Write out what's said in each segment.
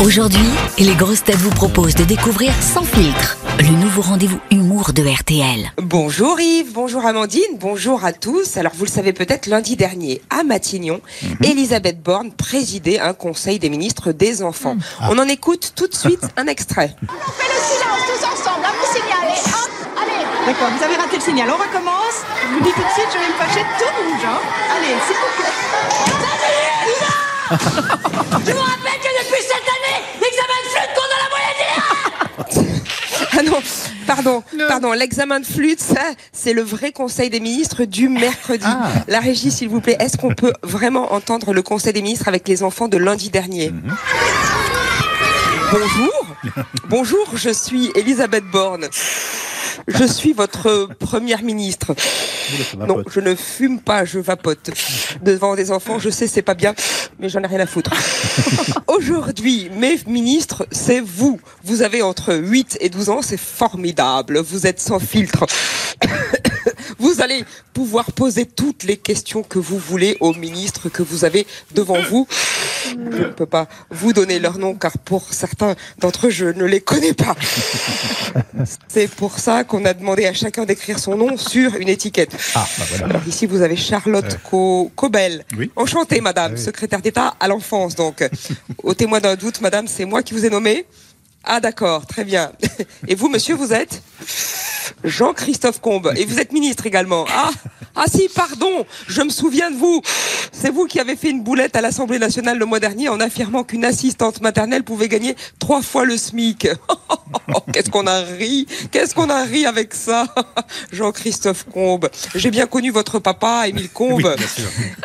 Aujourd'hui, les grosses têtes vous proposent de découvrir Sans filtre, le nouveau rendez-vous humour de RTL. Bonjour Yves, bonjour Amandine, bonjour à tous. Alors vous le savez peut-être, lundi dernier, à Matignon, Elisabeth Borne présidait un conseil des ministres des enfants. On en écoute tout de suite un extrait. On fait le silence tous ensemble, à vous signaler. Hop, allez. D'accord, vous avez raté le signal. On recommence. Je vous dis tout de suite, je vais me fâcher de tout rouge. Hein. Allez, s'il vous plaît. Je vous rappelle que depuis cette année, l'examen de flûte compte dans la moyenne générale. Ah non, pardon, pardon, l'examen de flûte, ça, c'est le vrai conseil des ministres du mercredi. La régie, s'il vous plaît, est-ce qu'on peut vraiment entendre le conseil des ministres avec les enfants de lundi dernier Bonjour, bonjour, je suis Elisabeth Borne. Je suis votre première ministre. Non, je ne fume pas, je vapote. Devant des enfants, je sais, c'est pas bien, mais j'en ai rien à foutre. Aujourd'hui, mes ministres, c'est vous. Vous avez entre 8 et 12 ans, c'est formidable. Vous êtes sans filtre. Vous allez pouvoir poser toutes les questions que vous voulez aux ministres que vous avez devant vous. Je ne peux pas vous donner leur nom car pour certains d'entre eux, je ne les connais pas. C'est pour ça qu'on a demandé à chacun d'écrire son nom sur une étiquette. Alors ici, vous avez Charlotte Co- Cobel. Oui. Enchantée, madame, secrétaire d'État à l'enfance. Donc, au témoin d'un doute, madame, c'est moi qui vous ai nommé. Ah, d'accord, très bien. Et vous, monsieur, vous êtes Jean-Christophe Combe. Et vous êtes ministre également. Ah, ah si, pardon, je me souviens de vous. C'est vous qui avez fait une boulette à l'Assemblée nationale le mois dernier en affirmant qu'une assistante maternelle pouvait gagner trois fois le SMIC. Qu'est-ce qu'on a ri Qu'est-ce qu'on a ri avec ça? Jean-Christophe Combe. J'ai bien connu votre papa, Émile Combe,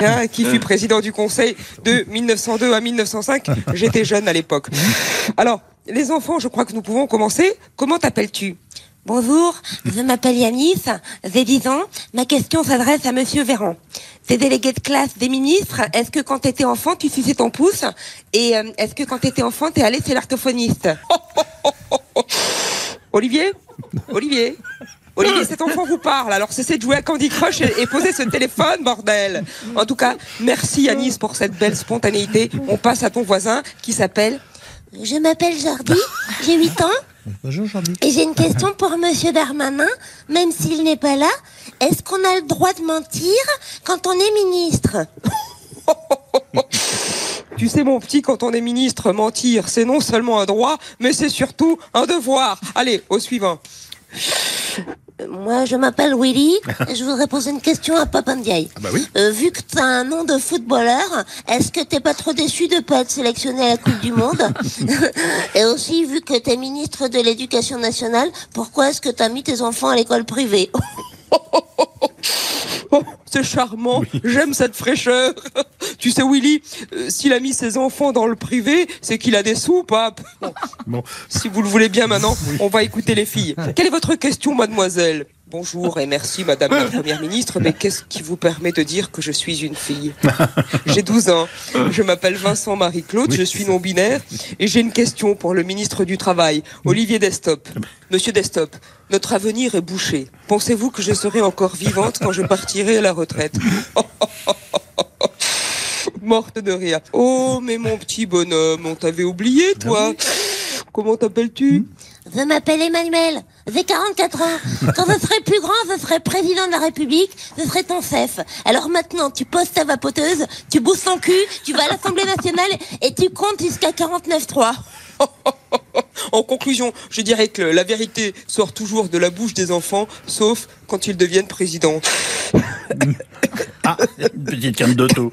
hein, qui fut président du Conseil de 1902 à 1905. J'étais jeune à l'époque. Alors, les enfants, je crois que nous pouvons commencer. Comment t'appelles-tu? Bonjour, je m'appelle Yanis, j'ai 10 ans. Ma question s'adresse à Monsieur Véran. C'est délégué de classe des ministres. Est-ce que quand tu étais enfant, tu suçais ton pouce? Et euh, est-ce que quand tu étais enfant, t'es allé chez l'orthophoniste? Olivier? Olivier? Olivier, cet enfant vous parle, alors cessez de jouer à Candy Crush et, et posez ce téléphone, bordel En tout cas, merci Yanis pour cette belle spontanéité. On passe à ton voisin qui s'appelle... Je m'appelle Jordi, j'ai 8 ans. Bonjour Jordi. Et j'ai une question pour Monsieur Darmanin, même s'il n'est pas là. Est-ce qu'on a le droit de mentir quand on est ministre? Tu sais mon petit, quand on est ministre, mentir, c'est non seulement un droit, mais c'est surtout un devoir. Allez, au suivant. Euh, Moi, je m'appelle Willy. et Je voudrais poser une question à Papa Ndiaye. bah oui. Euh, vu que tu as un nom de footballeur, est-ce que t'es pas trop déçu de pas être sélectionné à la Coupe du Monde Et aussi, vu que tu es ministre de l'Éducation nationale, pourquoi est-ce que tu as mis tes enfants à l'école privée Oh, c'est charmant, j'aime cette fraîcheur. Tu sais Willy, euh, s'il a mis ses enfants dans le privé, c'est qu'il a des sous, pape. Bon, Bon, Si vous le voulez bien maintenant, on va écouter les filles. Quelle est votre question, mademoiselle Bonjour et merci, madame la première ministre, mais qu'est-ce qui vous permet de dire que je suis une fille J'ai 12 ans, je m'appelle Vincent Marie-Claude, je suis non-binaire, et j'ai une question pour le ministre du Travail, Olivier Destop. Monsieur Destop, notre avenir est bouché. Pensez-vous que je serai encore vivante quand je partirai à la retraite Morte de rire. Oh, mais mon petit bonhomme, on t'avait oublié, toi. Comment t'appelles-tu? Je m'appelle Emmanuel. J'ai 44 ans. Quand je serai plus grand, je serai président de la République. Je serai ton chef. Alors maintenant, tu poses ta vapoteuse, tu bousses ton cul, tu vas à l'Assemblée nationale et tu comptes jusqu'à 49.3. En conclusion, je dirais que la vérité sort toujours de la bouche des enfants, sauf quand ils deviennent présidents. ah, une petite canne d'auto.